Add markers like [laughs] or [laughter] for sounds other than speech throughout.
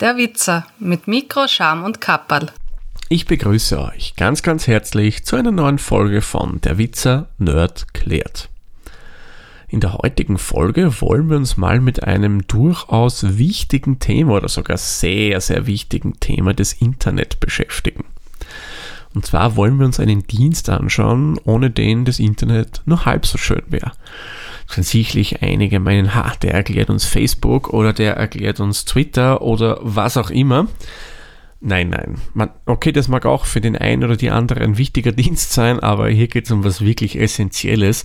Der Witzer mit Mikro, Scham und Kapperl. Ich begrüße euch ganz, ganz herzlich zu einer neuen Folge von Der Witzer Nerd klärt. In der heutigen Folge wollen wir uns mal mit einem durchaus wichtigen Thema oder sogar sehr, sehr wichtigen Thema des Internet beschäftigen. Und zwar wollen wir uns einen Dienst anschauen, ohne den das Internet nur halb so schön wäre sicherlich einige meinen, ha, der erklärt uns Facebook oder der erklärt uns Twitter oder was auch immer. Nein, nein. Man, okay, das mag auch für den einen oder die andere ein wichtiger [laughs] Dienst sein, aber hier geht es um was wirklich Essentielles,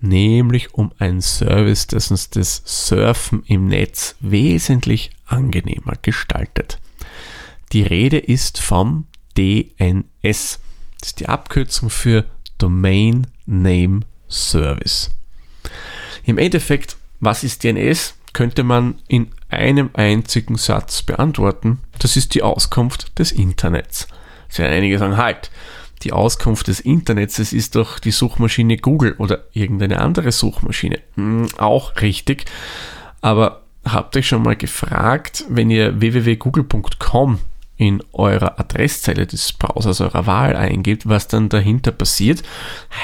nämlich um einen Service, das uns das Surfen im Netz wesentlich angenehmer gestaltet. Die Rede ist vom DNS. Das ist die Abkürzung für Domain Name Service. Im Endeffekt, was ist DNS? Könnte man in einem einzigen Satz beantworten. Das ist die Auskunft des Internets. Es werden einige sagen, halt, die Auskunft des Internets, das ist doch die Suchmaschine Google oder irgendeine andere Suchmaschine. Hm, auch richtig. Aber habt ihr schon mal gefragt, wenn ihr www.google.com in eurer Adresszeile des Browsers eurer Wahl eingibt, was dann dahinter passiert.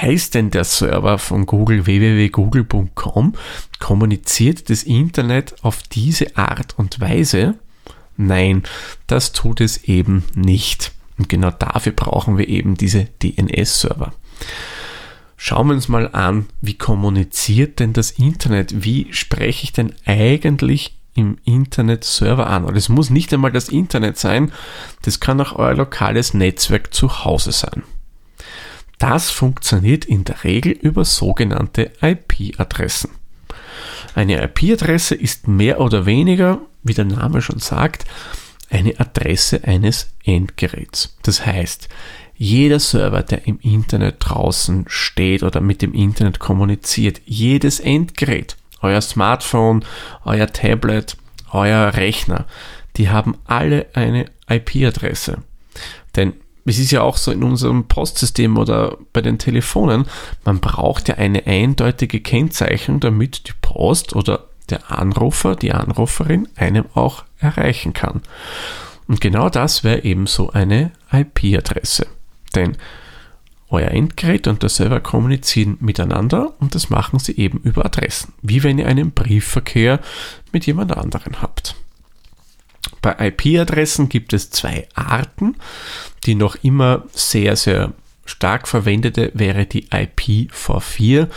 Heißt denn der Server von Google www.google.com kommuniziert das Internet auf diese Art und Weise? Nein, das tut es eben nicht. Und genau dafür brauchen wir eben diese DNS-Server. Schauen wir uns mal an, wie kommuniziert denn das Internet? Wie spreche ich denn eigentlich im Internet Server an. Und es muss nicht einmal das Internet sein, das kann auch euer lokales Netzwerk zu Hause sein. Das funktioniert in der Regel über sogenannte IP-Adressen. Eine IP-Adresse ist mehr oder weniger, wie der Name schon sagt, eine Adresse eines Endgeräts. Das heißt, jeder Server, der im Internet draußen steht oder mit dem Internet kommuniziert, jedes Endgerät euer Smartphone, euer Tablet, euer Rechner, die haben alle eine IP-Adresse. Denn es ist ja auch so in unserem Postsystem oder bei den Telefonen, man braucht ja eine eindeutige Kennzeichnung, damit die Post oder der Anrufer, die Anruferin einem auch erreichen kann. Und genau das wäre eben so eine IP-Adresse. Denn euer Endgerät und der Server kommunizieren miteinander und das machen sie eben über Adressen, wie wenn ihr einen Briefverkehr mit jemand anderen habt. Bei IP-Adressen gibt es zwei Arten. Die noch immer sehr, sehr stark verwendete wäre die IPv4.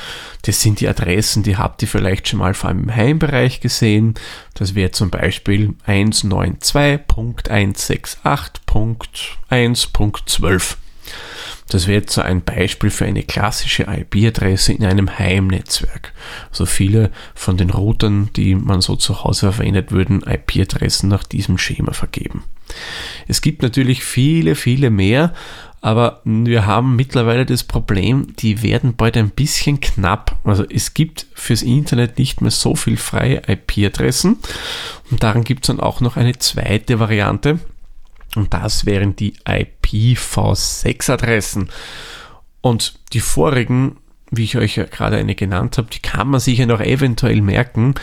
Das sind die Adressen, die habt ihr vielleicht schon mal vor allem im Heimbereich gesehen. Das wäre zum Beispiel 192.168.1.12. Das wäre jetzt so ein Beispiel für eine klassische IP-Adresse in einem Heimnetzwerk. Also viele von den Routern, die man so zu Hause verwendet, würden IP-Adressen nach diesem Schema vergeben. Es gibt natürlich viele, viele mehr, aber wir haben mittlerweile das Problem, die werden bald ein bisschen knapp. Also es gibt fürs Internet nicht mehr so viel freie IP-Adressen und daran gibt es dann auch noch eine zweite Variante, und das wären die IPv6-Adressen. Und die vorigen, wie ich euch ja gerade eine genannt habe, die kann man sich ja noch eventuell merken.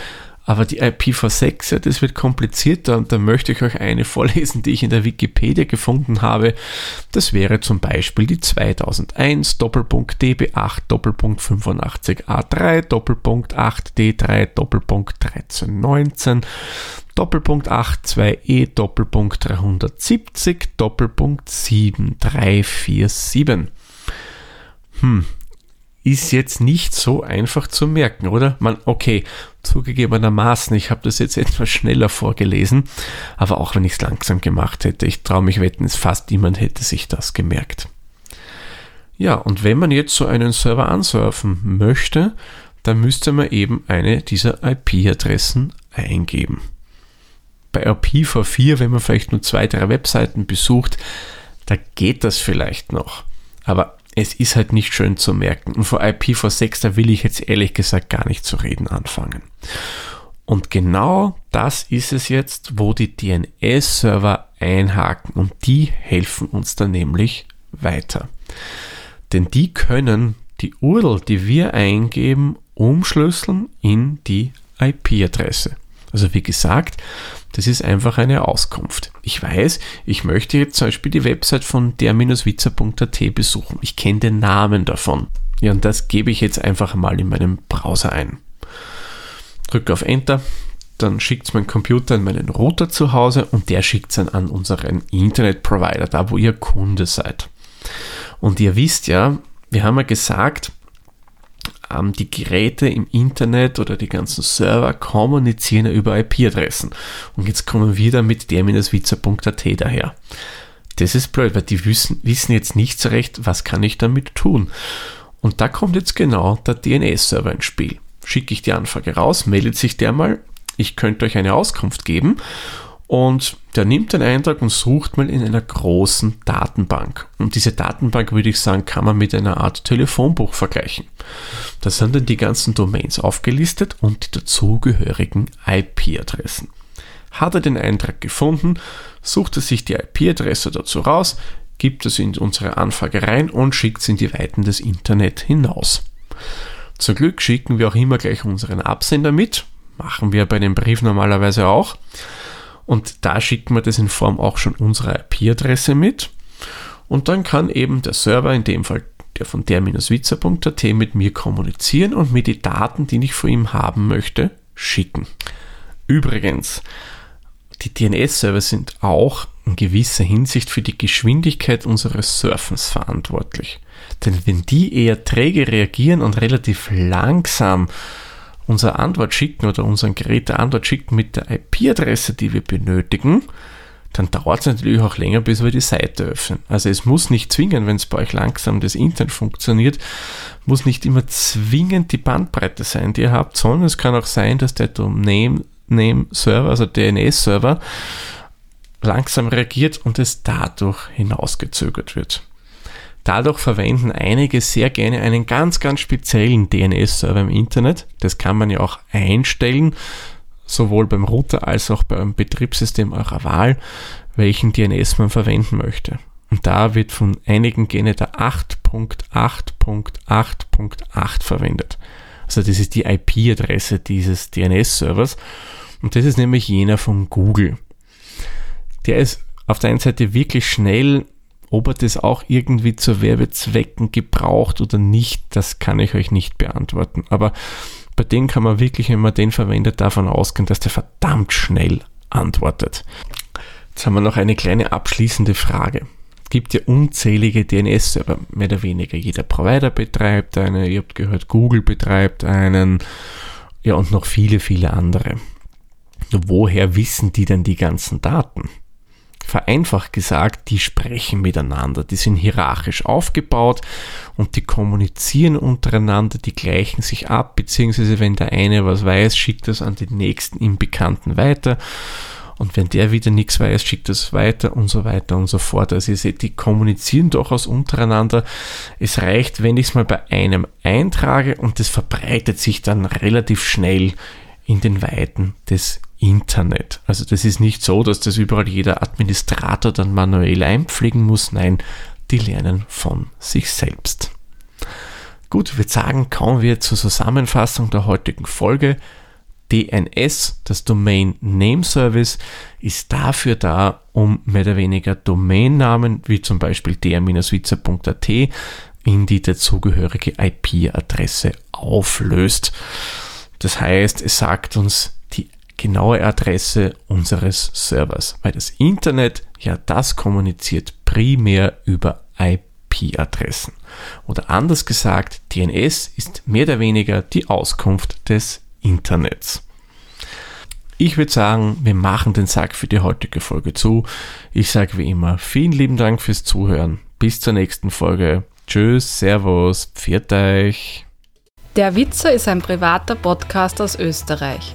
Aber die IPv6, ja, das wird komplizierter und da möchte ich euch eine vorlesen, die ich in der Wikipedia gefunden habe. Das wäre zum Beispiel die 2001 Doppelpunkt DB8 Doppelpunkt 85A3 Doppelpunkt 8D3 Doppelpunkt 1319 Doppelpunkt 82e Doppelpunkt 370 Doppelpunkt 7347. Hm, ist jetzt nicht so einfach zu merken, oder? Man, okay, zugegebenermaßen, ich habe das jetzt [laughs] etwas schneller vorgelesen, aber auch wenn ich es langsam gemacht hätte, ich traue mich wetten, es fast niemand hätte sich das gemerkt. Ja, und wenn man jetzt so einen Server ansurfen möchte, dann müsste man eben eine dieser IP-Adressen eingeben bei IPv4, wenn man vielleicht nur zwei, drei Webseiten besucht, da geht das vielleicht noch. Aber es ist halt nicht schön zu merken. Und vor IPv6, da will ich jetzt ehrlich gesagt gar nicht zu reden anfangen. Und genau das ist es jetzt, wo die DNS-Server einhaken und die helfen uns dann nämlich weiter. Denn die können die URL, die wir eingeben, umschlüsseln in die IP-Adresse. Also wie gesagt, das ist einfach eine Auskunft. Ich weiß, ich möchte jetzt zum Beispiel die Website von der-witzer.at besuchen. Ich kenne den Namen davon. Ja, und das gebe ich jetzt einfach mal in meinem Browser ein. Drücke auf Enter, dann schickt es mein Computer an meinen Router zu Hause und der schickt es dann an unseren Internetprovider, da wo ihr Kunde seid. Und ihr wisst ja, wir haben ja gesagt, ähm, die Geräte im Internet oder die ganzen Server kommunizieren ja über IP-Adressen. Und jetzt kommen wir dann mit der-witzer.at daher. Das ist blöd, weil die wissen, wissen jetzt nicht so recht, was kann ich damit tun. Und da kommt jetzt genau der DNS-Server ins Spiel. Schicke ich die Anfrage raus, meldet sich der mal, ich könnte euch eine Auskunft geben und der nimmt den Eintrag und sucht mal in einer großen Datenbank. Und diese Datenbank, würde ich sagen, kann man mit einer Art Telefonbuch vergleichen. Da sind dann die ganzen Domains aufgelistet und die dazugehörigen IP-Adressen. Hat er den Eintrag gefunden, sucht er sich die IP-Adresse dazu raus, gibt es in unsere Anfrage rein und schickt es in die Weiten des Internet hinaus. Zum Glück schicken wir auch immer gleich unseren Absender mit. Machen wir bei dem Brief normalerweise auch. Und da schicken wir das in Form auch schon unserer IP-Adresse mit. Und dann kann eben der Server, in dem Fall der von der-witzer.at, mit mir kommunizieren und mir die Daten, die ich von ihm haben möchte, schicken. Übrigens, die DNS-Server sind auch in gewisser Hinsicht für die Geschwindigkeit unseres Surfens verantwortlich. Denn wenn die eher träge reagieren und relativ langsam unsere Antwort schicken oder unseren Gerät der Antwort schicken mit der IP-Adresse, die wir benötigen, dann dauert es natürlich auch länger, bis wir die Seite öffnen. Also es muss nicht zwingend, wenn es bei euch langsam das Internet funktioniert, muss nicht immer zwingend die Bandbreite sein, die ihr habt, sondern es kann auch sein, dass der Domain-Name-Server, also DNS-Server, langsam reagiert und es dadurch hinausgezögert wird. Dadurch verwenden einige sehr gerne einen ganz, ganz speziellen DNS-Server im Internet. Das kann man ja auch einstellen, sowohl beim Router als auch beim Betriebssystem eurer Wahl, welchen DNS man verwenden möchte. Und da wird von einigen gerne der 8.8.8.8 verwendet. Also das ist die IP-Adresse dieses DNS-Servers. Und das ist nämlich jener von Google. Der ist auf der einen Seite wirklich schnell ob er das auch irgendwie zu Werbezwecken gebraucht oder nicht, das kann ich euch nicht beantworten. Aber bei denen kann man wirklich, wenn man den verwendet, davon ausgehen, dass der verdammt schnell antwortet. Jetzt haben wir noch eine kleine abschließende Frage. Es gibt ja unzählige DNS-Server, mehr oder weniger. Jeder Provider betreibt eine, ihr habt gehört, Google betreibt einen, ja, und noch viele, viele andere. Woher wissen die denn die ganzen Daten? Vereinfacht gesagt, die sprechen miteinander, die sind hierarchisch aufgebaut und die kommunizieren untereinander, die gleichen sich ab, beziehungsweise wenn der eine was weiß, schickt das an den nächsten im Bekannten weiter. Und wenn der wieder nichts weiß, schickt das weiter und so weiter und so fort. Also ihr seht, die kommunizieren durchaus untereinander. Es reicht, wenn ich es mal bei einem eintrage und das verbreitet sich dann relativ schnell in den Weiten des Internet. Also das ist nicht so, dass das überall jeder Administrator dann manuell einpflegen muss. Nein, die lernen von sich selbst. Gut, ich würde sagen, kommen wir zur Zusammenfassung der heutigen Folge. DNS, das Domain Name Service, ist dafür da, um mehr oder weniger Domainnamen wie zum Beispiel der-witzer.at in die dazugehörige IP-Adresse auflöst. Das heißt, es sagt uns genaue Adresse unseres Servers, weil das Internet ja das kommuniziert primär über IP-Adressen. Oder anders gesagt, DNS ist mehr oder weniger die Auskunft des Internets. Ich würde sagen, wir machen den Sack für die heutige Folge zu. Ich sage wie immer vielen lieben Dank fürs Zuhören. Bis zur nächsten Folge. Tschüss, Servus, pfiat euch. Der Witzer ist ein privater Podcast aus Österreich.